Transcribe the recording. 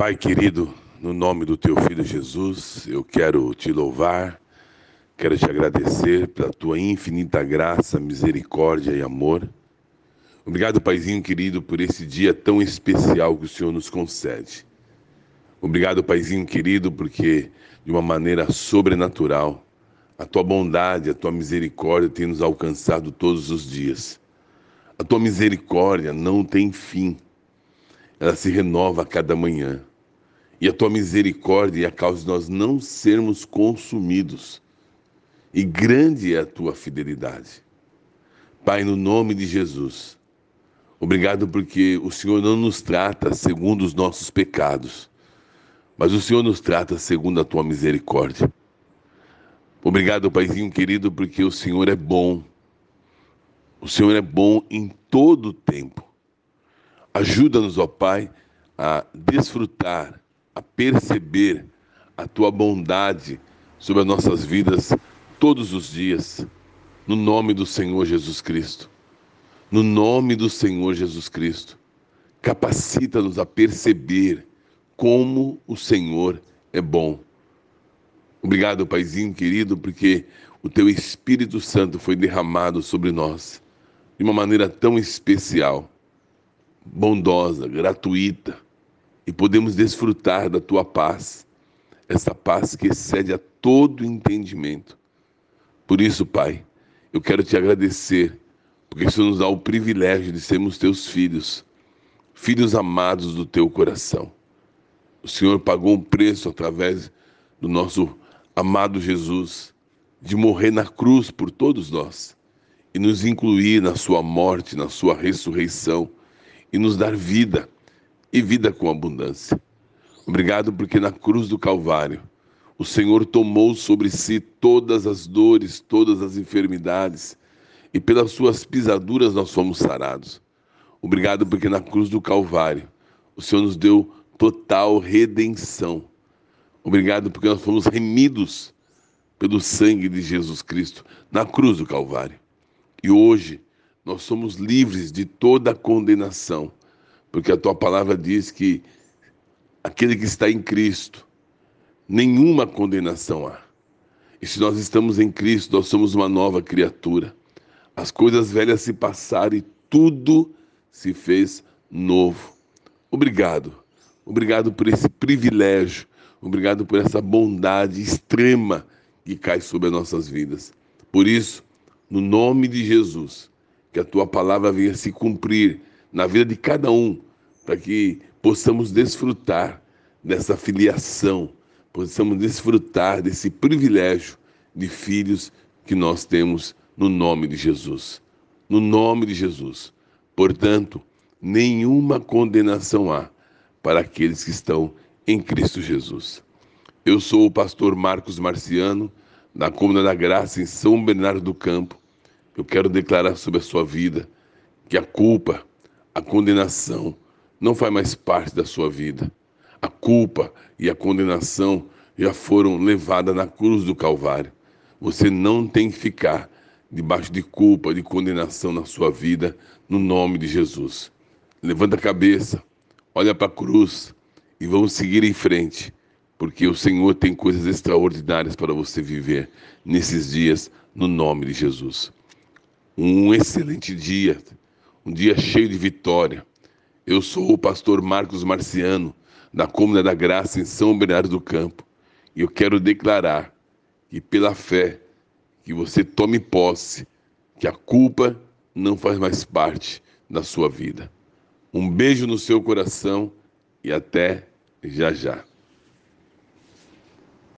Pai querido, no nome do teu filho Jesus, eu quero te louvar, quero te agradecer pela tua infinita graça, misericórdia e amor. Obrigado, Paizinho querido, por esse dia tão especial que o Senhor nos concede. Obrigado, Paizinho querido, porque de uma maneira sobrenatural, a tua bondade, a tua misericórdia tem nos alcançado todos os dias. A tua misericórdia não tem fim, ela se renova a cada manhã. E a tua misericórdia é a causa de nós não sermos consumidos. E grande é a tua fidelidade. Pai, no nome de Jesus, obrigado porque o Senhor não nos trata segundo os nossos pecados, mas o Senhor nos trata segundo a tua misericórdia. Obrigado, Paizinho querido, porque o Senhor é bom. O Senhor é bom em todo o tempo. Ajuda-nos, ó Pai, a desfrutar a perceber a tua bondade sobre as nossas vidas todos os dias, no nome do Senhor Jesus Cristo. No nome do Senhor Jesus Cristo, capacita-nos a perceber como o Senhor é bom. Obrigado, Paizinho querido, porque o teu Espírito Santo foi derramado sobre nós de uma maneira tão especial, bondosa, gratuita e podemos desfrutar da tua paz, essa paz que excede a todo entendimento. Por isso, Pai, eu quero te agradecer, porque isso nos dá o privilégio de sermos teus filhos, filhos amados do teu coração. O Senhor pagou um preço através do nosso amado Jesus, de morrer na cruz por todos nós e nos incluir na sua morte, na sua ressurreição e nos dar vida e vida com abundância. Obrigado porque na cruz do Calvário o Senhor tomou sobre si todas as dores, todas as enfermidades e pelas suas pisaduras nós fomos sarados. Obrigado porque na cruz do Calvário o Senhor nos deu total redenção. Obrigado porque nós fomos remidos pelo sangue de Jesus Cristo na cruz do Calvário. E hoje nós somos livres de toda condenação porque a tua palavra diz que aquele que está em Cristo, nenhuma condenação há. E se nós estamos em Cristo, nós somos uma nova criatura. As coisas velhas se passaram e tudo se fez novo. Obrigado. Obrigado por esse privilégio. Obrigado por essa bondade extrema que cai sobre as nossas vidas. Por isso, no nome de Jesus, que a tua palavra venha se cumprir na vida de cada um, para que possamos desfrutar dessa filiação, possamos desfrutar desse privilégio de filhos que nós temos no nome de Jesus. No nome de Jesus. Portanto, nenhuma condenação há para aqueles que estão em Cristo Jesus. Eu sou o pastor Marcos Marciano, da Cômoda da Graça, em São Bernardo do Campo. Eu quero declarar sobre a sua vida que a culpa, a condenação não faz mais parte da sua vida. A culpa e a condenação já foram levadas na cruz do Calvário. Você não tem que ficar debaixo de culpa, de condenação na sua vida, no nome de Jesus. Levanta a cabeça, olha para a cruz e vamos seguir em frente, porque o Senhor tem coisas extraordinárias para você viver nesses dias, no nome de Jesus. Um excelente dia um dia cheio de vitória. Eu sou o pastor Marcos Marciano, da Cômoda da Graça, em São Bernardo do Campo, e eu quero declarar que, pela fé, que você tome posse, que a culpa não faz mais parte da sua vida. Um beijo no seu coração e até já já.